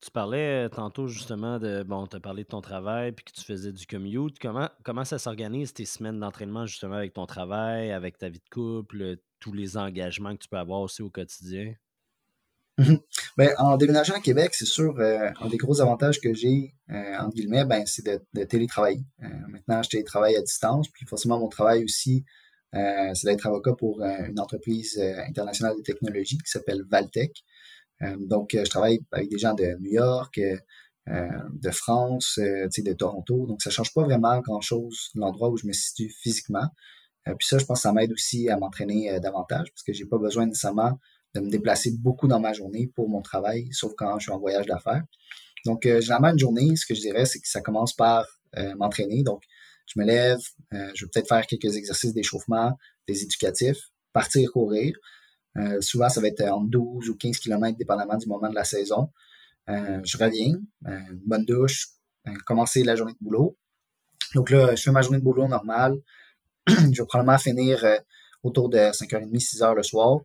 S1: Tu parlais euh, tantôt justement de, bon, tu as parlé de ton travail puis que tu faisais du commute. Comment, comment ça s'organise tes semaines d'entraînement justement avec ton travail, avec ta vie de couple, tous les engagements que tu peux avoir aussi au quotidien?
S2: Ben, en déménageant à Québec, c'est sûr, un des gros avantages que j'ai, entre guillemets, ben, c'est de, télétravailler. maintenant, je télétravaille à distance, puis forcément, mon travail aussi euh, c'est d'être avocat pour euh, une entreprise euh, internationale de technologie qui s'appelle Valtech. Donc, je travaille avec des gens de New York, de France, de Toronto. Donc, ça change pas vraiment grand-chose l'endroit où je me situe physiquement. puis ça, je pense que ça m'aide aussi à m'entraîner davantage parce que j'ai pas besoin nécessairement de me déplacer beaucoup dans ma journée pour mon travail, sauf quand je suis en voyage d'affaires. Donc, généralement, une journée, ce que je dirais, c'est que ça commence par m'entraîner. Donc, je me lève, euh, je vais peut-être faire quelques exercices d'échauffement, des éducatifs, partir courir. Euh, souvent, ça va être en 12 ou 15 km, dépendamment du moment de la saison. Euh, je reviens, une bonne douche, commencer la journée de boulot. Donc là, je fais ma journée de boulot normale. je vais probablement finir autour de 5h30, 6h le soir.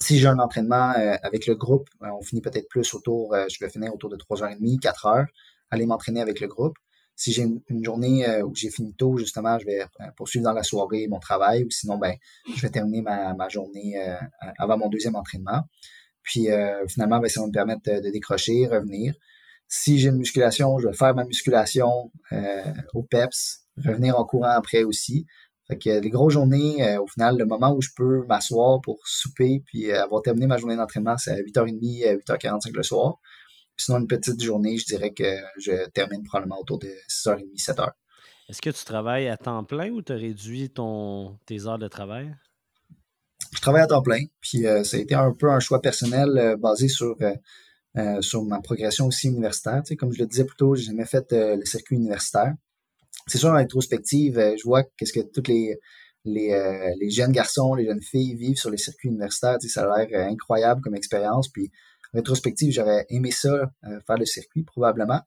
S2: Si j'ai un entraînement avec le groupe, on finit peut-être plus autour, je vais finir autour de 3h30, 4h, aller m'entraîner avec le groupe si j'ai une, journée euh, où j'ai fini tôt, justement, je vais euh, poursuivre dans la soirée mon travail ou sinon, ben, je vais terminer ma, journée euh, avant mon deuxième entraînement. Puis finalement, ben, ça va me permettre de, décrocher, revenir. Si j'ai une musculation, je vais faire ma musculation au PEPS, revenir en courant après aussi. Fait que les grosses journées, au final, le moment où je peux m'asseoir pour souper puis avoir terminé ma journée d'entraînement, c'est à 8h30, 8h45 le soir sinon, une petite journée, je dirais que je termine probablement autour de 6h30, 7h.
S1: Est-ce que tu travailles à temps plein ou tu as réduit ton, tes heures de travail?
S2: Je travaille à temps plein. Puis euh, ça a été un peu un choix personnel euh, basé sur, euh, sur ma progression aussi universitaire. Tu sais, comme je le disais plus tôt, j'ai jamais fait le circuit universitaire. C'est sûr, en rétrospective, je vois qu'est-ce que tous les, les, les, jeunes garçons, les jeunes filles vivent sur les circuits universitaires. Tu sais, ça a l'air incroyable comme expérience. Puis rétrospective, j'aurais aimé ça, euh, faire le circuit probablement.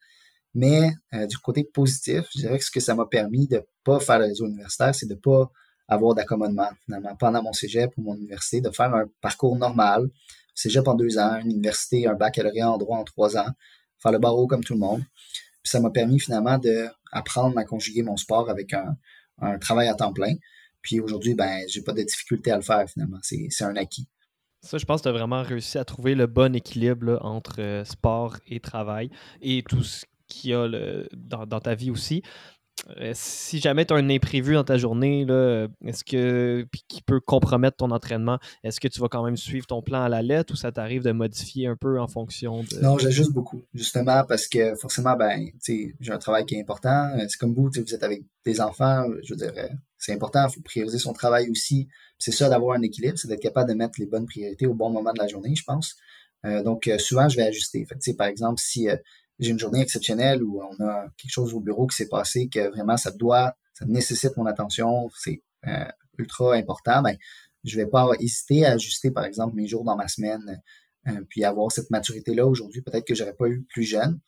S2: Mais euh, du côté positif, je dirais que ce que ça m'a permis de pas faire le réseau universitaire, c'est de pas avoir d'accommodement finalement pendant mon cégep ou mon université, de faire un parcours normal, cégep en deux ans, une université, un baccalauréat en droit en trois ans, faire le barreau comme tout le monde. Ça m'a permis finalement d'apprendre à conjuguer mon sport avec un, travail à temps plein. Puis aujourd'hui, ben, j'ai pas de difficulté à le faire finalement. C'est un acquis.
S3: Ça, je pense que tu as vraiment réussi à trouver le bon équilibre entre euh, sport et travail et tout ce qu'il y a dans, ta vie aussi. Euh, si jamais tu as un imprévu dans ta journée, est-ce que qui peut compromettre ton entraînement, est-ce que tu vas quand même suivre ton plan à la lettre ou ça t'arrive de modifier un peu en fonction de.
S2: Non, j'ajuste beaucoup, justement, parce que forcément, ben, j'ai un travail qui est important. C'est comme vous, vous êtes avec des enfants, je dire, euh, c'est important, il faut prioriser son travail aussi. C'est ça d'avoir un équilibre, c'est d'être capable de mettre les bonnes priorités au bon moment de la journée, je pense. Euh, donc, souvent, je vais ajuster. Par exemple, si j'ai une journée exceptionnelle où on a quelque chose au bureau qui s'est passé que vraiment ça doit, ça nécessite mon attention, c'est euh, ultra important, ben, je vais pas hésiter à ajuster, par exemple, mes jours dans ma semaine, euh, puis avoir cette maturité-là aujourd'hui, peut-être que j'aurais pas eu plus jeune,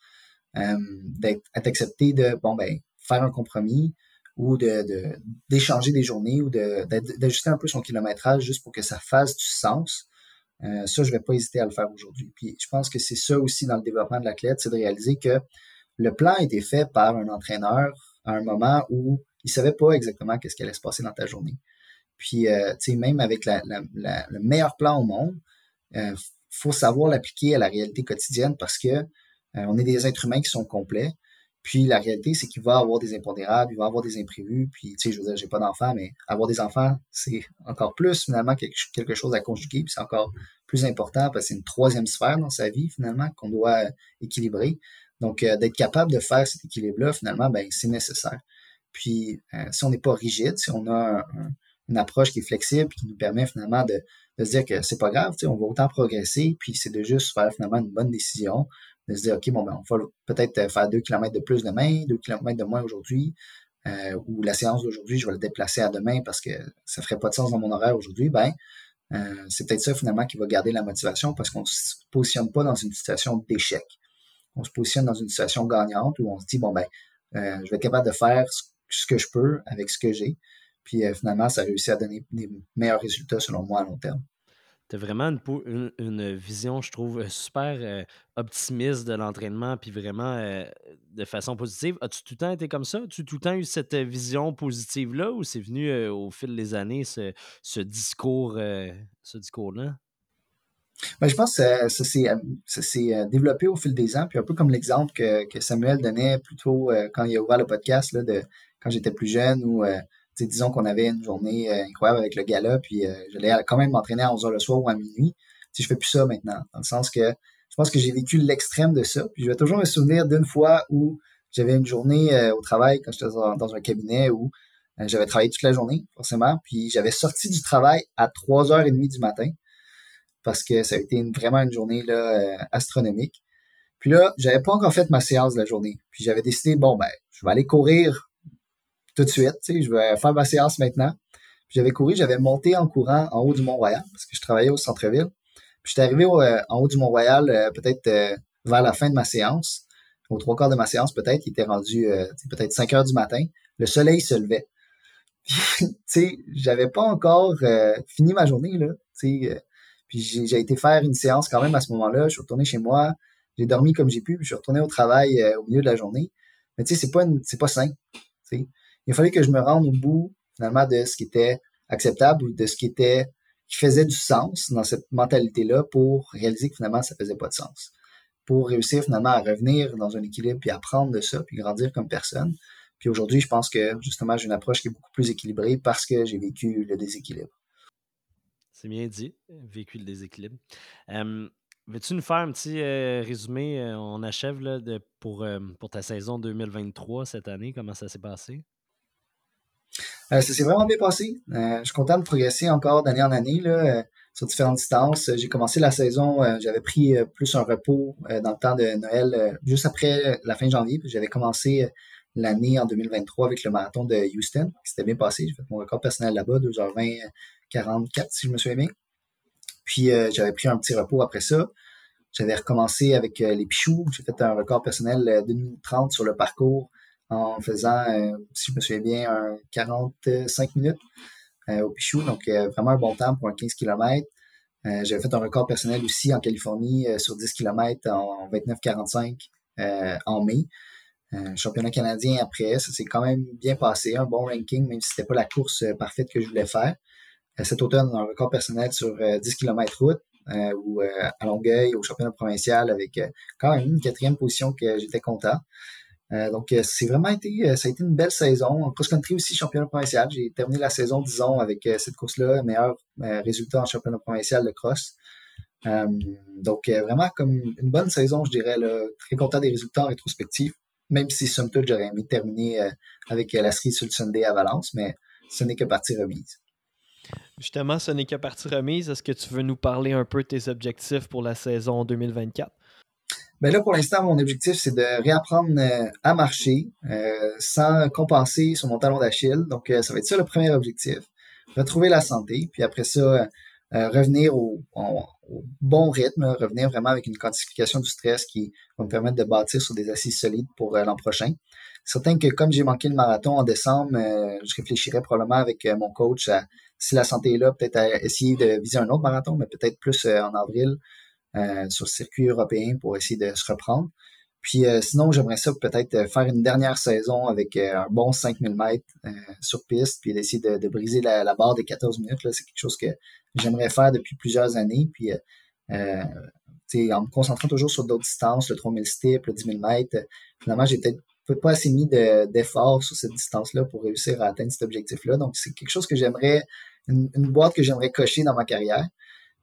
S2: euh, d'être accepté de, bon, ben, faire un compromis ou de, d'échanger des journées ou de, d'ajuster un peu son kilométrage juste pour que ça fasse du sens. Euh, ça, je vais pas hésiter à le faire aujourd'hui. Puis je pense que c'est ça aussi dans le développement de l'athlète, c'est de réaliser que le plan a été fait par un entraîneur à un moment où il savait pas exactement qu'est-ce qui allait se passer dans ta journée. Puis, euh, tu sais, même avec la, le meilleur plan au monde, euh, faut savoir l'appliquer à la réalité quotidienne parce que euh, on est des êtres humains qui sont complets. Puis la réalité, c'est qu'il va avoir des impondérables, il va avoir des imprévus. Puis, tu sais, je veux dire, j'ai pas d'enfants, mais avoir des enfants, c'est encore plus finalement quelque, chose à conjuguer. Puis c'est encore plus important parce que c'est une troisième sphère dans sa vie finalement qu'on doit équilibrer. Donc, d'être capable de faire cet équilibre-là, finalement, ben, c'est nécessaire. Puis, si on n'est pas rigide, si on a un, une approche qui est flexible qui nous permet finalement de, se dire que c'est pas grave, on va autant progresser, puis c'est de juste faire finalement une bonne décision, de se dire, OK, bon, ben, on va peut-être faire deux kilomètres de plus demain, deux kilomètres de moins aujourd'hui, euh, ou la séance d'aujourd'hui, je vais la déplacer à demain parce que ça ferait pas de sens dans mon horaire aujourd'hui, ben, euh, c'est peut-être ça finalement qui va garder la motivation parce qu'on ne se positionne pas dans une situation d'échec. On se positionne dans une situation gagnante où on se dit, bon, ben, euh, je vais être capable de faire ce que je peux avec ce que j'ai. Puis euh, finalement, ça a réussi à donner des meilleurs résultats selon moi à long terme.
S1: Tu as vraiment une, vision, je trouve, super euh, optimiste de l'entraînement, puis vraiment euh, de façon positive. As-tu tout le temps été comme ça? As-tu tout le temps eu cette vision positive-là ou c'est venu au fil des années, ce, ce discours, ce discours-là?
S2: Ben, je pense que ça, s'est développé au fil des ans, puis un peu comme l'exemple que, que, Samuel donnait plutôt quand il a ouvert le podcast, là, de quand j'étais plus jeune, ou disons qu'on avait une journée euh, incroyable avec le gala, puis euh, j'allais quand même m'entraîner à 11h le soir ou à minuit. Si je fais plus ça maintenant, dans le sens que je pense que j'ai vécu l'extrême de ça. Puis je vais toujours me souvenir d'une fois où j'avais une journée euh, au travail quand j'étais dans, un cabinet où j'avais travaillé toute la journée, forcément, puis j'avais sorti du travail à 3h30 du matin parce que ça a été vraiment une journée là, astronomique. Puis là, j'avais pas encore fait ma séance de la journée. Puis j'avais décidé, bon, ben, je vais aller courir tout de suite. Tu sais, je vais faire ma séance maintenant. J'avais couru, j'avais monté en courant en haut du Mont-Royal parce que je travaillais au centre-ville. Puis j'étais arrivé euh, en haut du Mont-Royal euh, peut-être euh, vers la fin de ma séance, aux trois quarts de ma séance peut-être, il était rendu peut-être 5 heures du matin. Le soleil se levait. tu sais, j'avais pas encore fini ma journée là. Tu sais, puis j'ai été faire une séance quand même à ce moment-là. Je suis retourné chez moi, j'ai dormi comme j'ai pu, puis je suis retourné au travail au milieu de la journée. Mais tu sais, c'est pas c'est pas sain. Tu sais il fallait que je me rende au bout finalement de ce qui était acceptable ou de ce qui était qui faisait du sens dans cette mentalité-là pour réaliser que finalement ça faisait pas de sens. Pour réussir finalement à revenir dans un équilibre puis apprendre de ça puis grandir comme personne. Puis aujourd'hui, je pense que justement j'ai une approche qui est beaucoup plus équilibrée parce que j'ai vécu le déséquilibre.
S1: C'est bien dit, vécu le déséquilibre. Veux-tu nous faire un petit euh, résumé? Euh, on achève là, de, pour, euh, pour ta saison 2023 cette année? Comment ça s'est passé?
S2: Euh, ça s'est vraiment bien passé. Euh, je suis content de progresser encore d'année en année là, euh, sur différentes distances. J'ai commencé la saison, j'avais pris plus un repos dans le temps de Noël, juste après la fin janvier. J'avais commencé l'année en 2023 avec le marathon de Houston, qui s'était bien passé. J'ai fait mon record personnel là-bas, 2h20, 44 si je me souviens bien. Puis j'avais pris un petit repos après ça. J'avais recommencé avec les Pichoux. J'ai fait un record personnel de 2030 sur le parcours en faisant, euh, si je me souviens bien, un 45 minutes euh, au Pichou. Donc, euh, vraiment un bon temps pour un 15 km. J'avais fait un record personnel aussi en Californie sur 10 km en 29-45 en mai. championnat canadien après, ça s'est quand même bien passé, un bon ranking, même si c'était pas la course parfaite que je voulais faire. cet automne, un record personnel sur 10 km route, ou à Longueuil, au championnat provincial, avec quand même une quatrième position que j'étais content. Euh, donc, euh, c'est vraiment été, euh, ça a été une belle saison. En cross-country aussi, championnat provincial. J'ai terminé la saison, disons, avec cette course-là, meilleur résultat en championnat provincial de cross. donc, vraiment comme une bonne saison, je dirais. Très content des résultats en rétrospective, même si, somme toute, j'aurais aimé terminer avec la série sur le Sunday à Valence, mais ce n'est que partie remise.
S3: Justement, ce n'est que partie remise. Est-ce que tu veux nous parler un peu de tes objectifs pour la saison 2024?
S2: Ben là, pour l'instant, mon objectif, c'est de réapprendre euh, à marcher euh, sans compenser sur mon talon d'Achille. Donc, euh, ça va être ça le premier objectif. Retrouver la santé, puis après ça, revenir au, bon rythme, revenir vraiment avec une quantification du stress qui va me permettre de bâtir sur des assises solides pour l'an prochain. Certain que comme j'ai manqué le marathon en décembre, je réfléchirais probablement avec mon coach à, si la santé est là, peut-être à essayer de viser un autre marathon, mais peut-être plus en avril, euh, sur le circuit européen pour essayer de se reprendre. Puis sinon, j'aimerais ça peut-être faire une dernière saison avec un bon 5000 mètres sur piste, puis d'essayer de, briser la, barre des 14 minutes. C'est quelque chose que j'aimerais faire depuis plusieurs années. Puis en me concentrant toujours sur d'autres distances, le 3000 steep, le 10 000 mètres, finalement, j'ai peut-être pas assez mis d'efforts sur cette distance-là pour réussir à atteindre cet objectif-là. Donc, c'est quelque chose que j'aimerais, une, boîte que j'aimerais cocher dans ma carrière.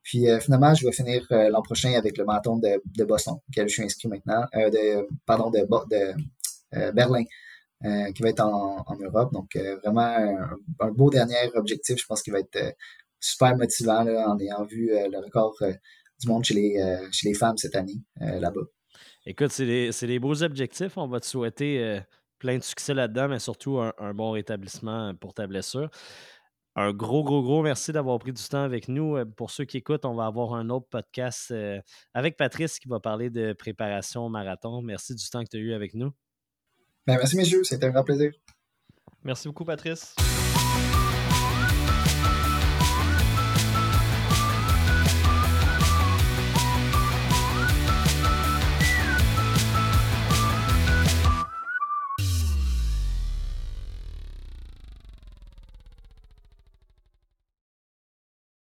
S2: Puis euh, finalement, je vais finir euh, l'an prochain avec le marathon de, de, Boston, auquel je suis inscrit maintenant, euh, pardon, de, de Berlin, qui va être en, Europe. Donc, vraiment un, beau dernier objectif. Je pense qu'il va être super motivant en ayant vu le record du monde chez les, chez les femmes cette année là-bas.
S1: Écoute, c'est des, beaux objectifs. On va te souhaiter plein de succès là-dedans, mais surtout un, bon rétablissement pour ta blessure. Un gros, gros, gros merci d'avoir pris du temps avec nous. Pour ceux qui écoutent, on va avoir un autre podcast avec Patrice qui va parler de préparation au marathon. Merci du temps que tu as eu avec nous.
S2: Ben, merci, messieurs. C'était un grand plaisir.
S3: Merci beaucoup, Patrice.